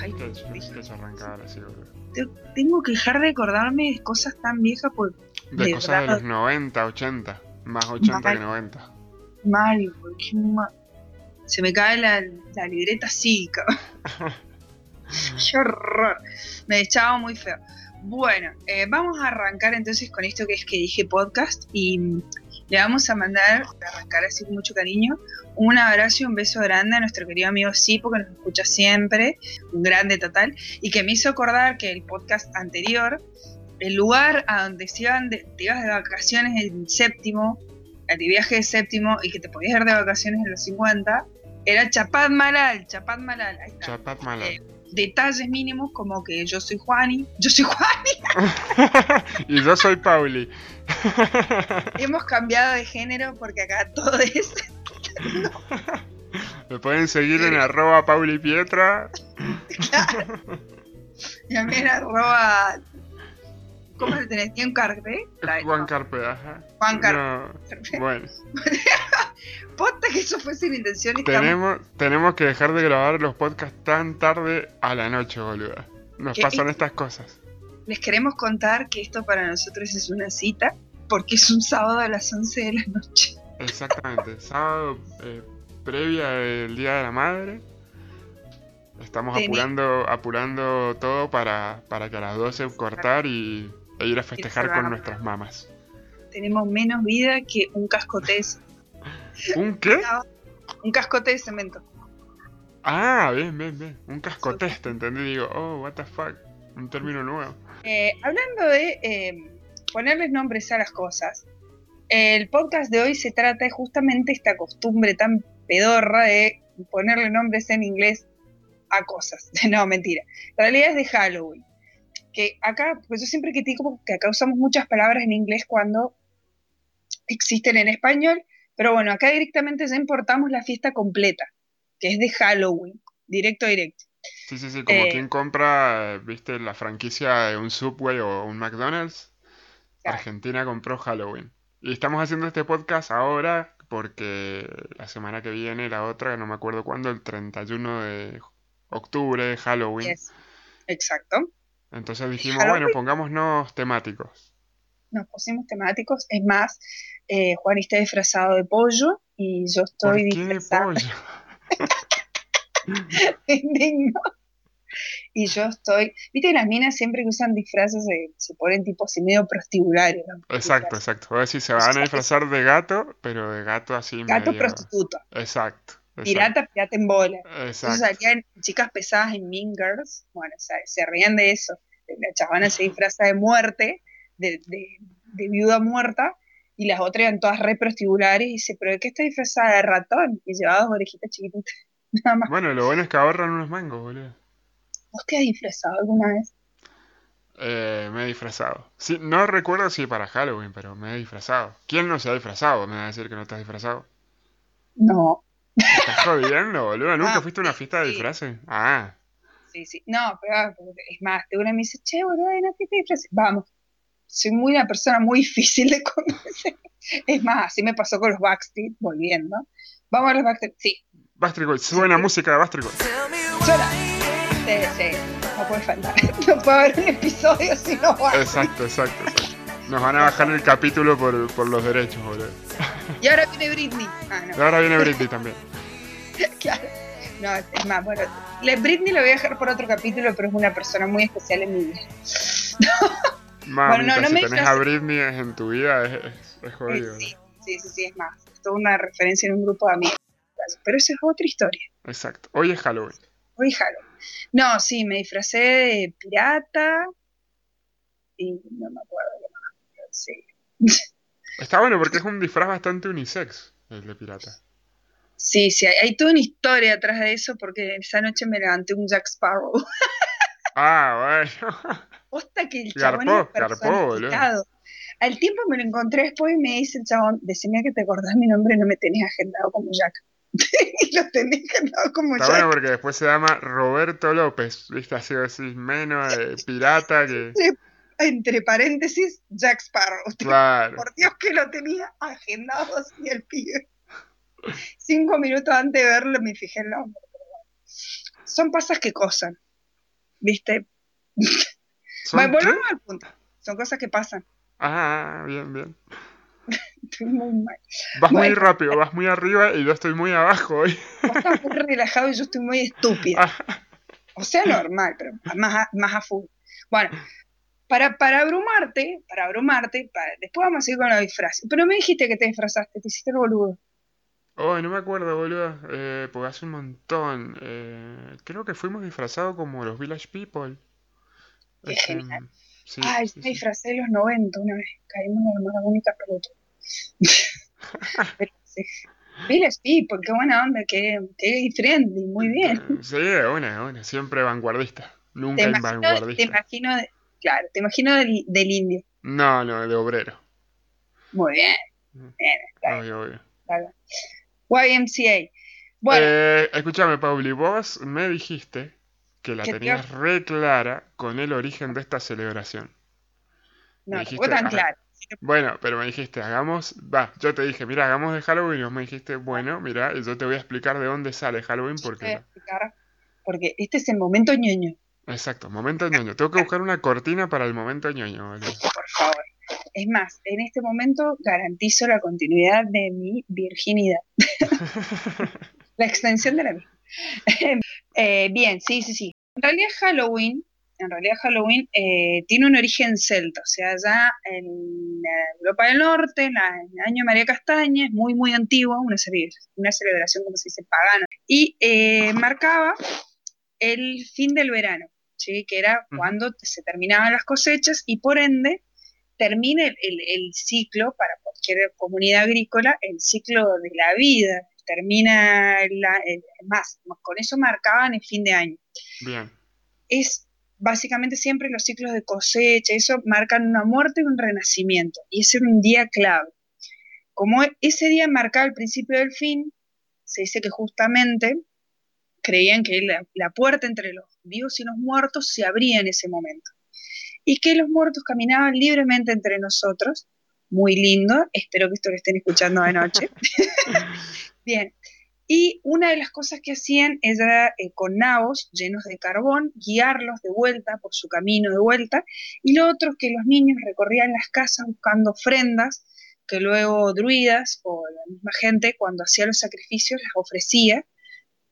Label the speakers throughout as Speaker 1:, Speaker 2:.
Speaker 1: Ay,
Speaker 2: necesito ya arrancar ahora, sí, boludo.
Speaker 1: te- tengo que dejar de acordarme de cosas tan viejas por
Speaker 2: De,
Speaker 1: De
Speaker 2: cosas de los 90, 80. Más 80
Speaker 1: Mal.
Speaker 2: que 90.
Speaker 1: mal, porque se me cae la, la libreta cívica. Qué horror. Me echaba muy feo. Bueno, eh, vamos a arrancar entonces con esto que es que dije podcast y le vamos a mandar, para arrancar así con mucho cariño, un abrazo y un beso grande a nuestro querido amigo Sipo que nos escucha siempre, un grande total, y que me hizo acordar que el podcast anterior, el lugar a donde se iban de, te ibas de vacaciones en séptimo, al de viaje de séptimo y que te podías ir de vacaciones en los 50, era Chapat Malal, Chapat Malal, ahí está
Speaker 2: Chapat Malal.
Speaker 1: Eh, detalles mínimos como que yo soy Juani, yo soy Juani,
Speaker 2: y yo soy Pauli.
Speaker 1: hemos cambiado de género porque acá todo es
Speaker 2: Me pueden seguir en arroba Pauli Pietra.
Speaker 1: también arroba ¿cómo le tenés? ¿Tiene un carpe?
Speaker 2: Juan
Speaker 1: no,
Speaker 2: Carpe, ajá.
Speaker 1: Juan Carpe.
Speaker 2: No, bueno,
Speaker 1: Que eso fue sin intención y estamos-
Speaker 2: tenemos, tenemos que dejar de grabar los podcasts tan tarde a la noche, boluda. Nos
Speaker 1: ¿Qué?
Speaker 2: pasan estas cosas.
Speaker 1: les queremos contar que esto para nosotros es una cita porque es un sábado a las 11 de la noche.
Speaker 2: Exactamente. Sábado eh, previa del Día de la Madre. Estamos apurando, apurando todo para, para que a las 12 cortar y, e ir a festejar con nuestras mamás.
Speaker 1: Tenemos menos vida que un cascote de,
Speaker 2: ¿Un qué?
Speaker 1: un cascote de cemento.
Speaker 2: Ah, bien, bien, bien. Un cascotés, te entendí. Digo, oh, what the fuck. Un término nuevo.
Speaker 1: Eh, hablando de eh, ponerles nombres a las cosas, el podcast de hoy se trata de justamente esta costumbre tan pedorra de ponerle nombres en inglés a cosas. No, mentira. En realidad es de Halloween. Que acá, pues yo siempre critico que acá usamos muchas palabras en inglés cuando existen en español, pero bueno, acá directamente ya importamos la fiesta completa, que es de Halloween, directo, directo.
Speaker 2: Sí, sí, sí. Como
Speaker 1: Eh.
Speaker 2: quien compra, viste, la franquicia de un Subway o un McDonald's.
Speaker 1: Claro.
Speaker 2: Argentina compró Halloween. Y estamos haciendo este podcast ahora porque la semana que viene, la otra, no me acuerdo cuándo, el 31 de octubre, Halloween.
Speaker 1: Yes. Exacto.
Speaker 2: Entonces dijimos,
Speaker 1: Halloween.
Speaker 2: bueno, pongámonos temáticos.
Speaker 1: nos pusimos temáticos. Es más, eh, Juan está disfrazado de pollo y yo
Speaker 2: ¿Por
Speaker 1: estoy
Speaker 2: qué de
Speaker 1: disfrazada
Speaker 2: pollo?
Speaker 1: de. Y yo estoy. Viste, las minas siempre que usan disfraces se, se ponen tipo así medio prostibularios. ¿no?
Speaker 2: Exacto, exacto. Voy a decir, se van a disfrazar de gato, pero de gato así
Speaker 1: Gato
Speaker 2: medio...
Speaker 1: prostituto.
Speaker 2: Exacto. exacto,
Speaker 1: Pirata, pirata en bola. Entonces
Speaker 2: Exacto.
Speaker 1: salían chicas pesadas en Mean Girls. Bueno, o sea, se reían de eso. La chavana se disfraza de muerte, de, de, de viuda muerta, y las otras eran todas re prostibulares. Y dice, ¿pero de qué está disfrazada? De ratón. Y llevaba dos orejitas chiquititas. Nada más.
Speaker 2: Bueno, lo bueno es que ahorran unos mangos, boludo.
Speaker 1: ¿Vos te has disfrazado alguna vez?
Speaker 2: Eh, me he disfrazado. Sí, no recuerdo si para Halloween, pero me he disfrazado. ¿Quién no se ha disfrazado? Me va a decir que no estás disfrazado.
Speaker 1: No.
Speaker 2: ¿Estás jodiendo, boludo? ¿Nunca
Speaker 1: Ah,
Speaker 2: fuiste a una fiesta de
Speaker 1: sí.
Speaker 2: disfraces? Ah,
Speaker 1: Sí, sí. No, pero ah, es más, de una me dice, che, boludo, hay una fiesta de disfraces. Vamos. Soy muy una persona muy difícil de conocer. Es más, así me pasó con los Backstreet, volviendo. Vamos a los Backstreet. Sí,
Speaker 2: Backstreet Boys. Suena música de Backstreet Boys.
Speaker 1: Sola. Sí, sí. No puede faltar. No puede haber un episodio si no va.
Speaker 2: Exacto, exacto, exacto. Nos van a bajar el capítulo por, por los derechos, boludo.
Speaker 1: Y ahora viene Britney. Ah,
Speaker 2: Y
Speaker 1: no.
Speaker 2: ahora viene Britney también.
Speaker 1: Claro. No, es más, bueno. Britney lo voy a dejar por otro capítulo, pero es una persona muy especial en mi vida.
Speaker 2: Mamita,
Speaker 1: no, no
Speaker 2: si
Speaker 1: me
Speaker 2: tenés a Britney en tu vida es, es, es jodido.
Speaker 1: Sí, sí, sí, sí, es más. Es toda una referencia en un grupo de amigos. Pero esa es otra historia.
Speaker 2: Exacto. Hoy es Halloween.
Speaker 1: Hoy Halloween. No, sí, me disfracé de pirata. Y no me acuerdo qué más. Sí.
Speaker 2: Está bueno porque es un disfraz bastante unisex, el de pirata.
Speaker 1: Sí, sí, hay, hay toda una historia atrás de eso porque esa noche me levanté un Jack Sparrow.
Speaker 2: Ah, bueno.
Speaker 1: Posta que el chabón
Speaker 2: Garpó,
Speaker 1: es
Speaker 2: garpó.
Speaker 1: Al tiempo me lo encontré después y me dice el chabón, decime que te acordás mi nombre, no me tenés agendado como Jack. y lo tenés agendado como
Speaker 2: Está
Speaker 1: Jack.
Speaker 2: bueno porque después se llama Roberto López, ¿viste? Así decís, menos eh, pirata que...
Speaker 1: Entre paréntesis, Jack Sparrow.
Speaker 2: Claro.
Speaker 1: Por Dios que lo tenía agendado así el pibe. Cinco minutos antes de verlo me fijé el nombre. Son pasas que cosan. ¿viste?
Speaker 2: ¿Son
Speaker 1: Bueno,
Speaker 2: qué?
Speaker 1: volvamos al punto. Son cosas que pasan.
Speaker 2: Ah, bien, bien.
Speaker 1: Estoy muy mal.
Speaker 2: Vas muy
Speaker 1: Bueno.
Speaker 2: rápido, vas muy arriba y yo estoy muy abajo hoy.
Speaker 1: Vos estás muy relajado y yo estoy muy estúpida.
Speaker 2: Ah,
Speaker 1: O sea, normal, pero más a, más a full. Bueno, para, para abrumarte, para abrumarte, para- después vamos a seguir con los disfraces. Pero me dijiste que te disfrazaste, te hiciste el boludo.
Speaker 2: Oh, no me acuerdo, boludo. Eh, porque hace un montón. Eh, creo que fuimos disfrazados como los Village People.
Speaker 1: Qué
Speaker 2: Este,
Speaker 1: genial.
Speaker 2: sí,
Speaker 1: Ay,
Speaker 2: sí,
Speaker 1: me
Speaker 2: sí.
Speaker 1: disfracé de los 90 una vez. Caímos en la única pelota. Pero sí. Village People, qué buena onda, qué, qué friendly, muy bien.
Speaker 2: Eh, Sí, una, una. Siempre vanguardista.
Speaker 1: Te
Speaker 2: Nunca
Speaker 1: imagino, te
Speaker 2: vanguardista.
Speaker 1: imagino, de- claro, te imagino del, del indio.
Speaker 2: No, no, de obrero.
Speaker 1: Muy bien,
Speaker 2: Mm.
Speaker 1: bien, claro,
Speaker 2: Obvio, obvio.
Speaker 1: claro. YMCA. Bueno,
Speaker 2: Eh, escúchame, Pauli, vos me dijiste que la tenías re clara con el origen de esta celebración.
Speaker 1: no,
Speaker 2: me dijiste,
Speaker 1: tan
Speaker 2: ajá.
Speaker 1: claro.
Speaker 2: Bueno, pero me dijiste, hagamos, va, yo te dije, mira, hagamos de Halloween, y vos me dijiste, bueno, mira, yo te voy a explicar de dónde sale Halloween
Speaker 1: Te voy a
Speaker 2: porque...
Speaker 1: explicar, porque este es el momento ñoño,
Speaker 2: Exacto, momento ñoño. Tengo que buscar una cortina para el momento ñoño,
Speaker 1: por favor. Es más, en este momento garantizo la continuidad de mi virginidad. la extensión de la misma. Eh, bien, sí, sí, sí. En realidad Halloween, en realidad Halloween eh, tiene un origen celta, o sea, ya en Europa del Norte, en, la- en el año de María Castaña, es muy, muy antigua, una, una celebración, como se dice, pagana, y eh, marcaba el fin del verano, ¿sí? que era cuando se terminaban las cosechas y por ende termina el, el- el ciclo para cualquier comunidad agrícola, el ciclo de la vida, termina la, el- más, con eso marcaban el fin de año.
Speaker 2: Bien,
Speaker 1: Es básicamente siempre los ciclos de cosecha, eso marcan una muerte y un renacimiento, y ese era un día clave. Como ese día marcaba el principio del fin, se dice que justamente creían que la, la puerta entre los vivos y los muertos se abría en ese momento. Y que los muertos caminaban libremente entre nosotros. Muy lindo, espero que esto lo estén escuchando de noche. Bien. Y una de las cosas que hacían era eh, con nabos llenos de carbón guiarlos de vuelta por su camino de vuelta. Y lo otro es que los niños recorrían las casas buscando ofrendas que luego druidas o la misma gente cuando hacía los sacrificios las ofrecía.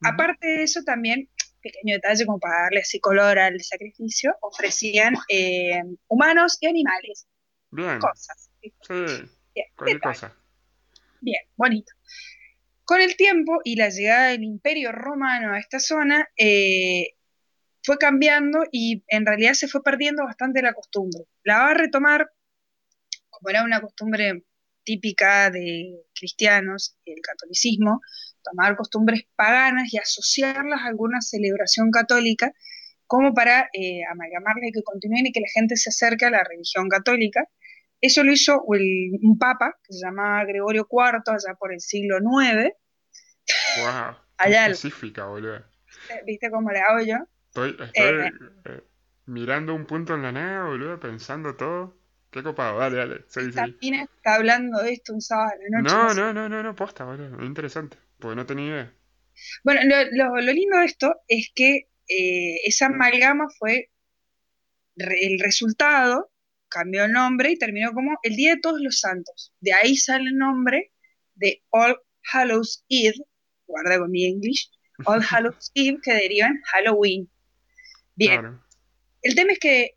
Speaker 1: Aparte de eso también, pequeño detalle como para darle así color al sacrificio, ofrecían eh, humanos y animales,
Speaker 2: bien,
Speaker 1: cosas.
Speaker 2: sí.
Speaker 1: Bien, bonito. Con el tiempo y la llegada del Imperio Romano a esta zona, eh, fue cambiando y en realidad se fue perdiendo bastante la costumbre. La va a retomar, como era una costumbre típica de cristianos, el catolicismo, tomar costumbres paganas y asociarlas a alguna celebración católica, como para eh, amalgamarlas y que continúen y que la gente se acerque a la religión católica. Eso lo hizo el- un papa que se llamaba Gregorio IV allá por el siglo IX.
Speaker 2: Wow,
Speaker 1: Allá el-
Speaker 2: específica, boludo.
Speaker 1: ¿Viste cómo le hago yo?
Speaker 2: Estoy, estoy
Speaker 1: Eh.
Speaker 2: eh, mirando un punto en la nada, boludo, pensando todo. Qué copado, dale, dale,
Speaker 1: Esta mina está hablando de esto un sábado la noche.
Speaker 2: No, no, no, no, no, posta, boludo, es interesante, porque no tenía idea.
Speaker 1: Bueno, lo, lo- lo lindo de esto es que eh, esa amalgama fue re- el resultado, cambió el nombre y terminó como el Día de Todos los Santos. De ahí sale el nombre de All Hallows Eve, guarda con mi English, All Hallows Eve, que derivan Halloween. Bien,
Speaker 2: Claro.
Speaker 1: el tema es que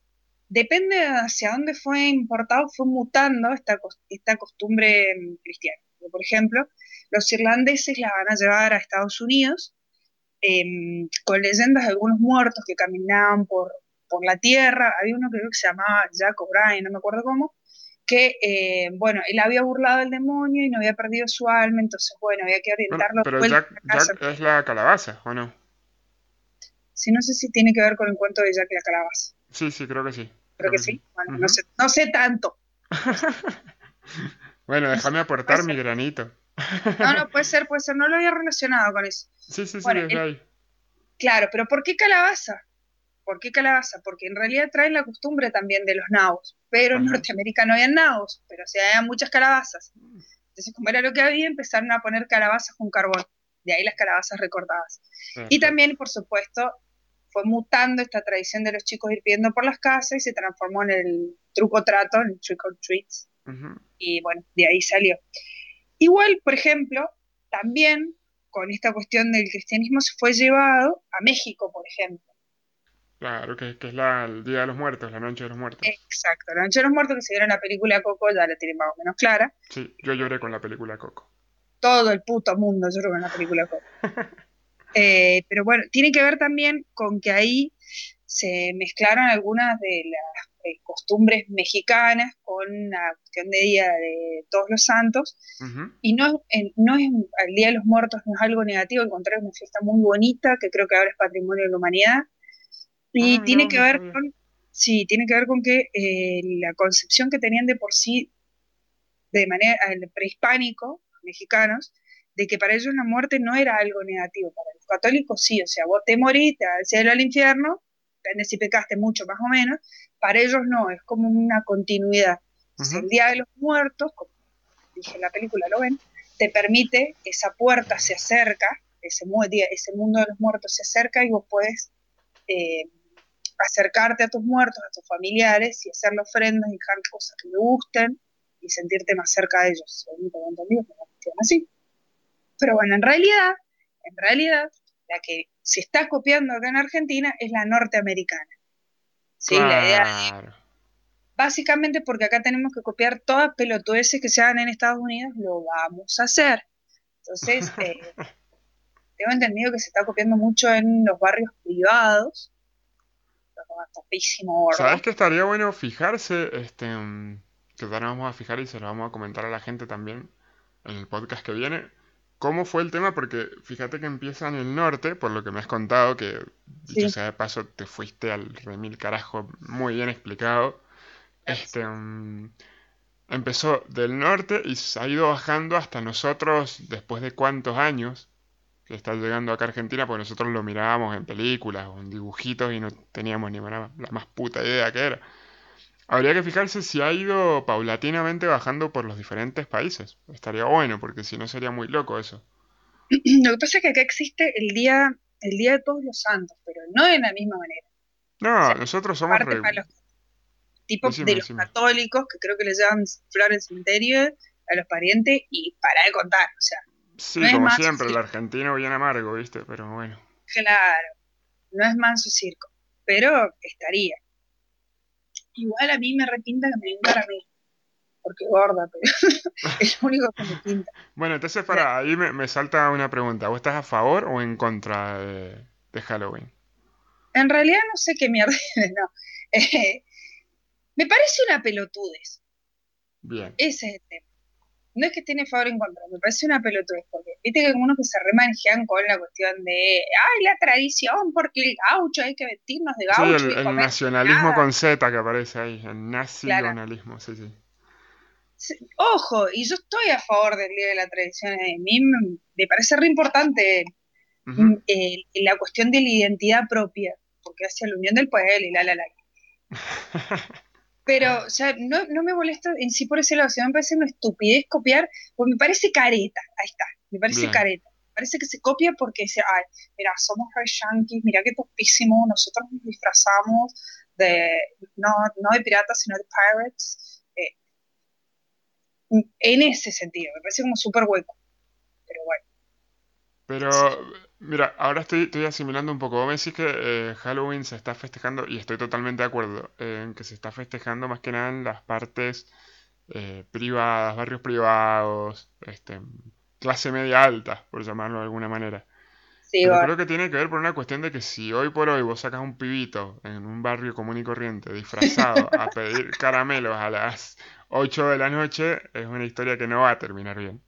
Speaker 1: depende de hacia dónde fue importado, fue mutando esta, esta costumbre cristiana. Por ejemplo, los irlandeses la van a llevar a Estados Unidos em, con leyendas de algunos muertos que caminaban por, por la tierra. Había uno que creo que se llamaba Jack O'Brien, no me acuerdo cómo, que, eh, bueno, él había burlado al demonio y no había perdido su alma, entonces, bueno, había que
Speaker 2: Bueno,
Speaker 1: orientarlo de
Speaker 2: pero Jack,
Speaker 1: a la casa.
Speaker 2: Jack es la calabaza, ¿o no?
Speaker 1: Si no sé si tiene que ver con el cuento de Jack la calabaza.
Speaker 2: Sí, sí, creo que sí.
Speaker 1: Creo que sí. Bueno, no sé, no sé tanto.
Speaker 2: Bueno, déjame aportar mi granito.
Speaker 1: No, no, puede ser, puede ser. No lo había relacionado con eso.
Speaker 2: Sí, sí, sí,
Speaker 1: Bueno, el-
Speaker 2: ahí.
Speaker 1: Claro, pero ¿por qué calabaza? ¿Por qué calabaza? Porque en realidad traen la costumbre también de los nabos. Pero en. Norteamérica no había nabos, pero sí había muchas calabazas. Entonces, como era lo que había, empezaron a poner calabazas con carbón. De ahí las calabazas recortadas. Y también, por supuesto, fue mutando esta tradición de los chicos ir pidiendo por las casas y se transformó en el truco trato, en el trick or treats. Y bueno, de ahí salió. Igual, por ejemplo, también con esta cuestión del cristianismo se fue llevado a México, por ejemplo.
Speaker 2: Claro, que, que es la, el Día de los Muertos, la Noche de los Muertos.
Speaker 1: Exacto, la Noche de los Muertos que se vieron en la película Coco ya la tiene más o menos clara.
Speaker 2: Sí, yo lloré con la película Coco.
Speaker 1: Todo el puto mundo lloró con la película Coco. Eh, pero bueno, tiene que ver también con que ahí se mezclaron algunas de las eh, costumbres mexicanas con la cuestión de Día de Todos los Santos. Y no, no es el Día de los Muertos, no es algo negativo, al contrario, es una fiesta muy bonita que creo que ahora es patrimonio de la humanidad. Y ah, tiene que ver con, sí, tiene que ver con que eh, la concepción que tenían de por sí, de manera el prehispánico, mexicanos, de que para ellos la muerte no era algo negativo, para los católicos sí, o sea, vos te moriste al cielo al infierno, depende si pecaste mucho más o menos, para ellos no, es como una continuidad. El Día de los Muertos, como dije en la película, lo ven, te permite, esa puerta se acerca, ese, ese mundo de los muertos se acerca y vos puedes eh, acercarte a tus muertos, a tus familiares y hacerle ofrendas y dejar cosas que te gusten y sentirte más cerca de ellos. así. Pero bueno, en realidad, en realidad, la que se está copiando acá en Argentina es la norteamericana. Sí, la idea básicamente porque acá tenemos que copiar todas pelotudeces que se hagan en Estados Unidos, lo vamos a hacer. Entonces, eh, tengo entendido que se está copiando mucho en los barrios privados. Topísimo,
Speaker 2: ¿Sabes que estaría bueno fijarse? Este, que ahora vamos a fijar y se lo vamos a comentar a la gente también en el podcast que viene ¿Cómo fue el tema? Porque fíjate que empieza en el norte, por lo que me has contado, que dicho sea de paso, te fuiste al remil carajo muy bien explicado. Este mm, empezó del norte y se ha ido bajando hasta nosotros después de cuántos años que está llegando acá a Argentina, porque nosotros lo mirábamos en películas o en dibujitos y no teníamos ni la más puta idea que era. Habría que fijarse si ha ido paulatinamente bajando por los diferentes países. Estaría bueno, porque si no sería muy loco eso.
Speaker 1: Lo que pasa es que acá existe el día, el día de todos los santos, pero no de la misma manera.
Speaker 2: No, nosotros somos
Speaker 1: re... los tipos de los católicos que creo que le llevan flores al cementerio a los parientes y para de contar, o sea.
Speaker 2: Sí, como siempre, el argentino bien amargo, ¿viste? Pero bueno.
Speaker 1: Claro, no es manso circo, pero estaría. Igual a mí me repinta que me venga a mí. Porque gorda, pero es lo único que me pinta.
Speaker 2: Bueno, entonces para ahí me, salta una pregunta. ¿Vos estás a favor o en contra de, Halloween?
Speaker 1: En realidad no sé qué mierda. No. Eh, me parece una pelotudez.
Speaker 2: Bien.
Speaker 1: Ese es el tema no es que esté en favor en contra, me parece una pelotudez, porque viste que hay unos que se remanejan con la cuestión de, ay, la tradición, porque el gaucho, hay que vestirnos de gaucho.
Speaker 2: Sí, el, nacionalismo con Z que aparece ahí, el nacionalismo, sí, sí.
Speaker 1: Ojo, y yo estoy a favor del Día de la Tradición, a mí me parece re importante mm, la cuestión de la identidad propia, porque hace la unión del pueblo y la, la, la. Pero, o sea, no, no me molesta en sí por ese lado, o me parece una estupidez copiar, pues me parece careta, ahí está, me parece careta. Me parece que se copia porque dice, ay, mira, somos re yankees, mira qué topísimo, nosotros nos disfrazamos de, no, no de piratas, sino de pirates. Eh, en ese sentido, me parece como súper hueco. Pero bueno.
Speaker 2: Pero, mira, ahora estoy, estoy asimilando un poco. Vos me decís que eh, Halloween se está festejando, y estoy totalmente de acuerdo, en que se está festejando más que nada en las partes eh, privadas, barrios privados, este, clase media alta, por llamarlo de alguna manera. Sí, Pero creo que tiene que ver por una cuestión de que si hoy por hoy vos sacas un pibito en un barrio común y corriente disfrazado a pedir caramelos a las 8 de la noche, es una historia que no va a terminar bien.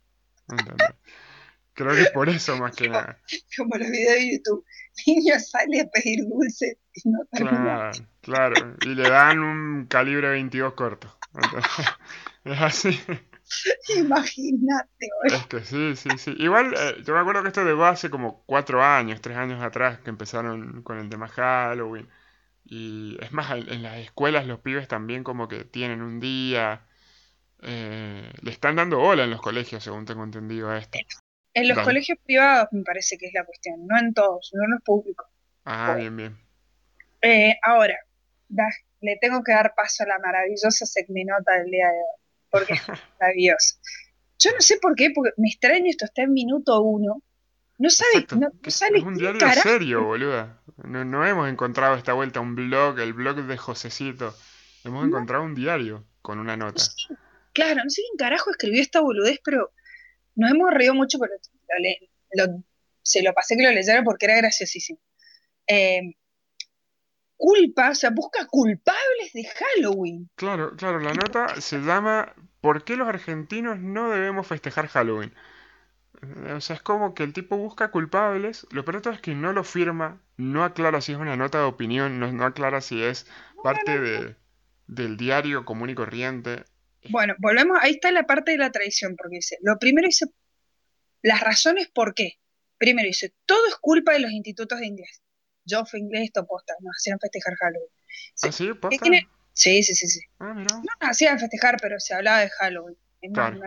Speaker 2: Creo que por eso más que nada.
Speaker 1: Como los videos de YouTube. Niño sale a pedir dulces y no
Speaker 2: termina. Claro, claro. Y le dan un calibre 22 corto. es así.
Speaker 1: Imagínate.
Speaker 2: Es que sí, sí, sí. Igual, eh, yo me acuerdo que esto llegó hace como cuatro años, tres años atrás, que empezaron con el tema Halloween. Y es más, en las escuelas los pibes también como que tienen un día... Eh, le están dando bola en los colegios, según tengo entendido a esto.
Speaker 1: En los colegios privados me parece que es la cuestión, no en todos, no en los públicos.
Speaker 2: Ah, bien, bien.
Speaker 1: Eh, ahora, le tengo que dar paso a la maravillosa segminota del día de hoy, porque es maravilloso. Yo no sé por qué, porque me extraño esto, está en minuto uno. No sabe, no, sale
Speaker 2: Es un diario serio, boluda. No, hemos encontrado esta vuelta un blog, el blog de Josecito. Hemos encontrado un diario con una nota.
Speaker 1: claro, no sé quién carajo escribió esta boludez, pero nos hemos reído mucho, pero se lo pasé que lo leyera porque era graciosísimo. Eh, culpa, o sea, busca culpables de Halloween.
Speaker 2: Claro, claro, la nota se llama ¿Por qué los argentinos no debemos festejar Halloween? O sea, es como que el tipo busca culpables, lo peor es que no lo firma, no aclara si es una nota de opinión, no, aclara si es parte de, del diario común y corriente.
Speaker 1: Bueno, volvemos, ahí está la parte de la tradición, porque dice, lo primero dice, las razones por qué. Primero dice, todo es culpa de los institutos de inglés yo fui inglés, esto posta, nos hacían festejar Halloween.
Speaker 2: ¿Ah, sí? ¿Posta?
Speaker 1: Sí, sí, sí, sí.
Speaker 2: Ah. No
Speaker 1: nos hacían festejar, pero se hablaba de Halloween. Es claro.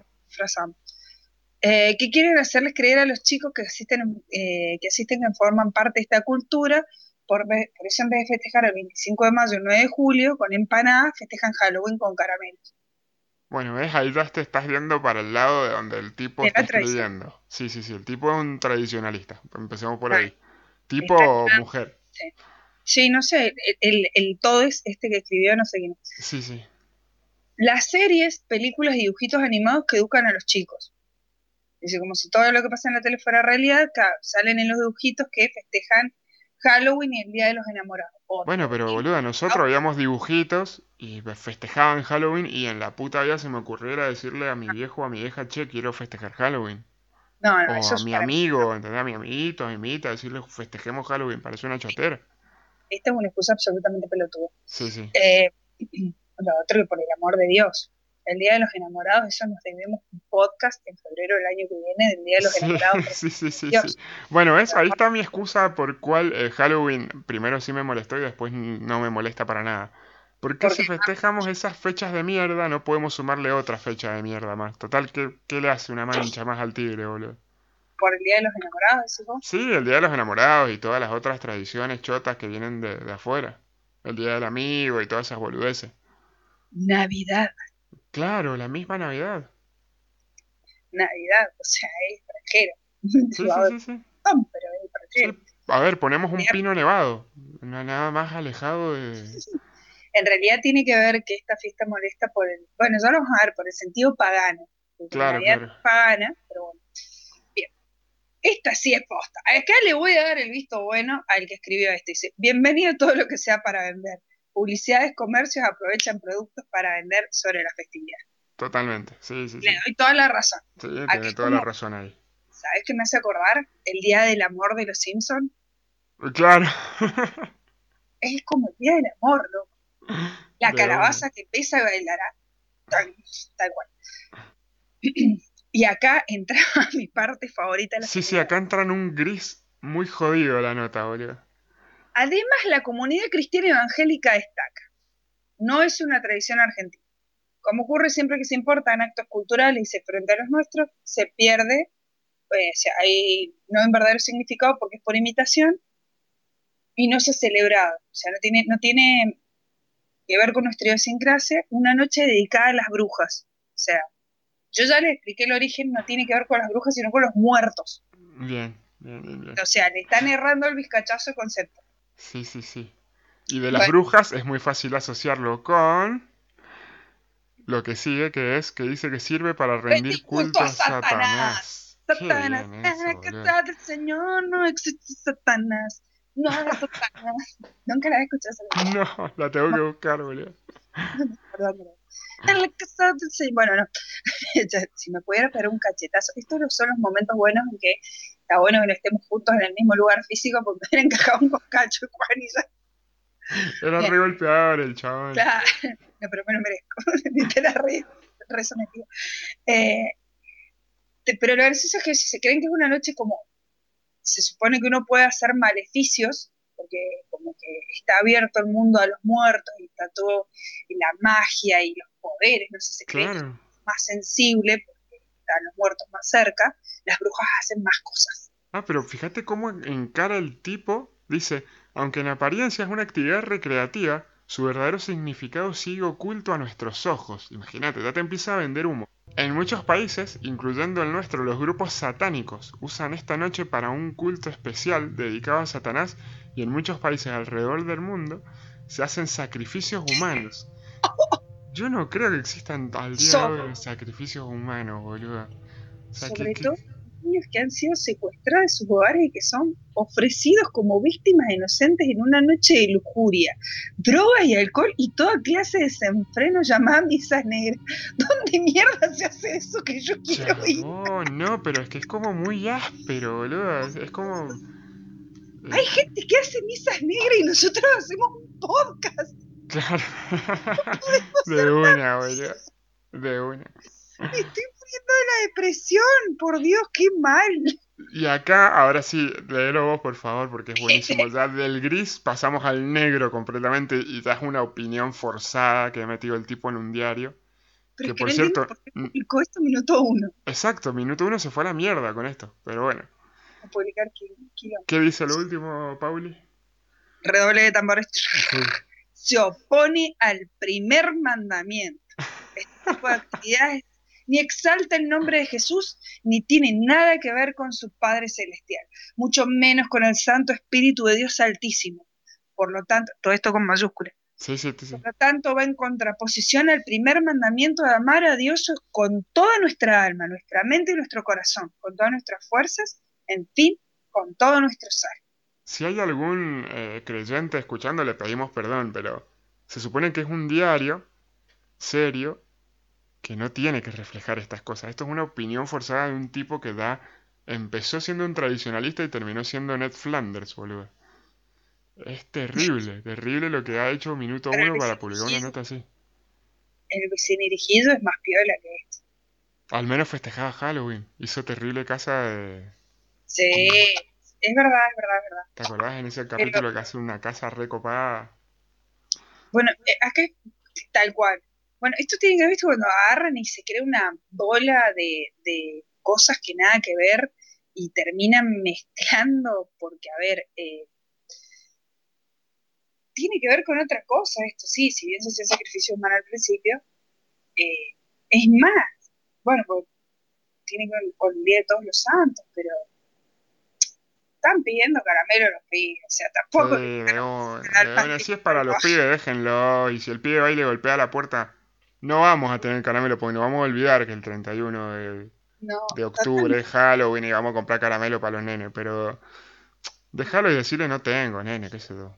Speaker 1: eh, ¿Qué quieren hacerles creer a los chicos que asisten, eh, que asisten, que forman parte de esta cultura? Por, por, eso en vez de festejar el 25 de mayo y el 9 de julio con empanadas, festejan Halloween con caramelos.
Speaker 2: Bueno, ves, ahí ya te estás viendo para el lado de donde el tipo está escribiendo. Sí, sí, sí, el tipo es un tradicionalista. Empecemos por ahí. Tipo mujer.
Speaker 1: Sí. no sé, el, el, todo es este que escribió, no sé quién.
Speaker 2: Sí, sí.
Speaker 1: Las series, películas y dibujitos animados que educan a los chicos. Dice, como si todo lo que pasa en la tele fuera realidad, salen en los dibujitos que festejan Halloween y el Día de los Enamorados.
Speaker 2: Bueno, pero boluda, nosotros veíamos dibujitos y festejaban Halloween y en la puta vida se me ocurriera decirle a mi viejo o a mi vieja, che, quiero festejar Halloween.
Speaker 1: No, no,
Speaker 2: o a mi amigo, ¿entendés? A mi amiguito, a mi amiguita, decirle festejemos Halloween, parece una chotera.
Speaker 1: Esta es una excusa absolutamente pelotuda.
Speaker 2: Sí, sí.
Speaker 1: Eh, lo otro por el amor de Dios, el Día de los Enamorados, eso nos debemos un podcast en febrero del año que viene del Día de los Enamorados.
Speaker 2: Sí, sí, sí, sí. Bueno, eso, ahí está mi excusa por cual eh, Halloween primero sí me molestó y después no me molesta para nada. ¿Por qué si festejamos esas fechas de mierda no podemos sumarle otra fecha de mierda más? Total, ¿qué, qué le hace una mancha más al tigre, boludo?
Speaker 1: ¿Por el Día de los Enamorados, vos?
Speaker 2: Sí, el Día de los Enamorados y todas las otras tradiciones chotas que vienen de, de afuera. El Día del Amigo y todas esas boludeces.
Speaker 1: Navidad.
Speaker 2: Claro, la misma Navidad.
Speaker 1: Navidad, o sea, es extranjero.
Speaker 2: Sí, sí, sí, pero. A ver, ponemos un pino nevado. Nada más alejado de
Speaker 1: en realidad tiene que ver que esta fiesta molesta por el, bueno, ya lo vamos a ver, por el sentido pagano.
Speaker 2: Claro, claro.
Speaker 1: pagana, pero bueno. Bien. Esta sí es posta. Acá le voy a dar el visto bueno al que escribió este. Dice, bienvenido a todo lo que sea para vender. Publicidades, comercios aprovechan productos para vender sobre la festividad.
Speaker 2: Totalmente, sí, sí.
Speaker 1: Le doy toda la razón.
Speaker 2: Sí, tiene toda la razón ahí.
Speaker 1: ¿Sabes qué me hace acordar? El Día del Amor de los Simpsons.
Speaker 2: Claro.
Speaker 1: es como el Día del Amor, loco. La calabaza que pesa bailará. Tal, tal cual. Y acá entra mi parte favorita.
Speaker 2: sí, sí, acá entra en un gris muy jodido la nota, boludo.
Speaker 1: Además, la comunidad cristiana evangélica destaca. No es una tradición argentina. Como ocurre siempre que se importan actos culturales y se frente a los nuestros, se pierde, pues, hay no en verdadero significado porque es por imitación y no se ha celebrado. O sea, no tiene, no tiene que ver con nuestra idiosincrasia, una noche dedicada a las brujas. O sea, yo ya le expliqué el origen, no tiene que ver con las brujas, sino con los muertos.
Speaker 2: Bien, bien, bien.
Speaker 1: O sea, le están errando el bizcachazo concepto.
Speaker 2: Sí, sí, sí. Y de las brujas es muy fácil asociarlo con lo que sigue, que es que dice que sirve para rendir culto, a Satanás.
Speaker 1: Satanás, Satanás, el Señor, no existe Satanás. No, Nunca la he escuchado.
Speaker 2: No, la tengo que buscar, boludo.
Speaker 1: Perdón, En la casa Bueno, no. si me pudiera pegar un cachetazo. Estos son los momentos buenos en que está bueno que no estemos juntos en el mismo lugar físico porque me hubiera encajado un cacho Juan y ya.
Speaker 2: Era re golpeador el chaval.
Speaker 1: Claro, no, pero me lo merezco. Era re, re sometido. Eh, pero lo gracioso es que si se creen que es una noche como se supone que uno puede hacer maleficios, porque como que está abierto el mundo a los muertos y está todo la magia y los poderes, no sé, se cree más sensible porque están los muertos más cerca, las brujas hacen más cosas.
Speaker 2: Ah, pero fíjate cómo encara el tipo, dice, Aunque en apariencia es una actividad recreativa, su verdadero significado sigue oculto a nuestros ojos. Imagínate, ya te empieza a vender humo. En muchos países, incluyendo el nuestro, los grupos satánicos usan esta noche para un culto especial dedicado a Satanás y en muchos países alrededor del mundo se hacen sacrificios humanos. Yo no creo que existan al día de hoy sacrificios humanos, boludo.
Speaker 1: Sobre todo niños que han sido secuestrados de sus hogares y que son ofrecidos como víctimas inocentes en una noche de lujuria, drogas y alcohol y toda clase de desenfreno llamada misas negras. ¿Dónde mierda se hace eso que yo quiero ir?
Speaker 2: No, no, pero es que es como muy áspero, boludo. Es como.
Speaker 1: Hay gente que hace misas negras y nosotros hacemos un podcast.
Speaker 2: Claro. de una, boludo. De una.
Speaker 1: Estoy muriendo de la depresión, por Dios, qué mal.
Speaker 2: Y acá, ahora sí, léelo vos, por favor, porque es buenísimo. Ya del gris pasamos al negro completamente y ya es una opinión forzada que ha metido el tipo en un diario.
Speaker 1: Pero que, por cierto. Por publicó esto minuto uno.
Speaker 2: Exacto, minuto uno se fue a la mierda con esto, pero bueno.
Speaker 1: A publicar
Speaker 2: ¿Qué dice lo último, Pauli?
Speaker 1: Redoble de tambores. Se opone al primer mandamiento. Este tipo de actividades ni exalta el nombre de Jesús, ni tiene nada que ver con su Padre Celestial, mucho menos con el Santo Espíritu de Dios Altísimo. Por lo tanto, todo esto con mayúsculas.
Speaker 2: Sí, sí, sí.
Speaker 1: Por lo tanto, va en contraposición al primer mandamiento de amar a Dios con toda nuestra alma, nuestra mente y nuestro corazón, con todas nuestras fuerzas, en fin, con todo nuestro ser.
Speaker 2: Si hay algún eh, creyente escuchando, le pedimos perdón, pero se supone que es un diario serio que no tiene que reflejar estas cosas. Esto es una opinión forzada de un tipo que da. Empezó siendo un tradicionalista y terminó siendo Ned Flanders, boludo. Es terrible, terrible lo que ha hecho Minuto Uno para publicar una nota así.
Speaker 1: El vecino dirigido es más piola que esto.
Speaker 2: Al menos festejaba Halloween. Hizo terrible casa de.
Speaker 1: Sí, es verdad, es verdad, es verdad.
Speaker 2: ¿Te acordás en ese capítulo que hace una casa recopada?
Speaker 1: Bueno, eh, acá tal cual. Bueno, esto tiene que ver cuando agarran y se crea una bola de, cosas que nada que ver y terminan mezclando porque, a ver, eh, tiene que ver con otra cosa esto, sí, si bien se hacía sacrificio humano al principio, eh, es más, bueno, tiene que ver con el Día de Todos los Santos, pero están pidiendo caramelo los pibes, o sea, tampoco...
Speaker 2: Sí, si es para los pibes, déjenlo, y si el pibe va y le golpea la puerta, no vamos a tener caramelo porque nos vamos a olvidar que el 31 de, de octubre es Halloween y vamos a comprar caramelo para los nenes, pero déjalo y decirle no tengo, nene, qué sé yo.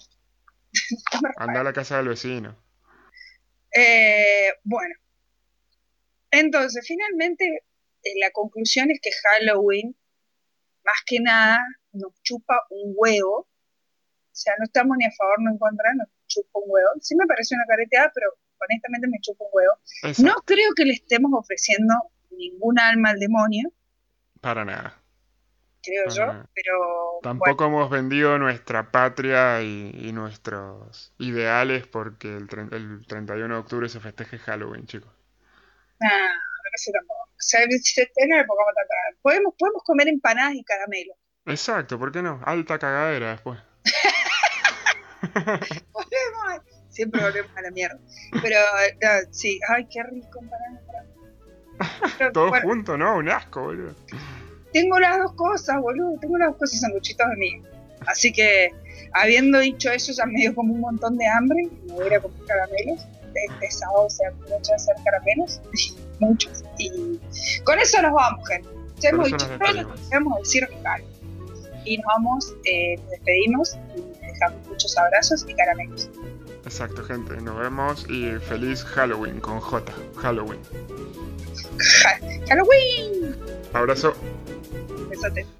Speaker 2: Anda a la casa del vecino.
Speaker 1: Eh, bueno, entonces finalmente eh, la conclusión es que Halloween, más que nada, nos chupa un huevo. O sea, no estamos ni a favor ni en contra, nos chupa un huevo. Sí me parece una careteada, pero honestamente me chupo un huevo. No creo que le estemos ofreciendo ningún alma al demonio.
Speaker 2: Para nada.
Speaker 1: Creo yo, pero...
Speaker 2: Tampoco hemos vendido nuestra patria y, nuestros ideales porque el, el, 31 de octubre se festeje Halloween, chicos.
Speaker 1: No, no sé tampoco. O sea, podemos, podemos comer empanadas y caramelo.
Speaker 2: Exacto, ¿por qué no? Alta cagadera después.
Speaker 1: podemos siempre volvemos a la mierda. Pero sí, ay, qué rico
Speaker 2: para Todo junto, ¿no? Un asco, boludo.
Speaker 1: Tengo las dos cosas, boludo. Tengo las dos cosas sanguchitos de mí. Así que, habiendo dicho eso, ya me dio como un montón de hambre. Me voy a ir a comprar caramelos. Este sábado se aprovecha de hacer caramelos. Muchos. Y con eso nos vamos, gente. Ya hemos dicho todo lo que queremos decir acá. Y nos vamos, eh, nos despedimos y dejamos muchos abrazos y caramelos.
Speaker 2: Exacto, gente. Nos vemos y feliz Halloween con J. Halloween.
Speaker 1: Halloween.
Speaker 2: Abrazo.
Speaker 1: Besote.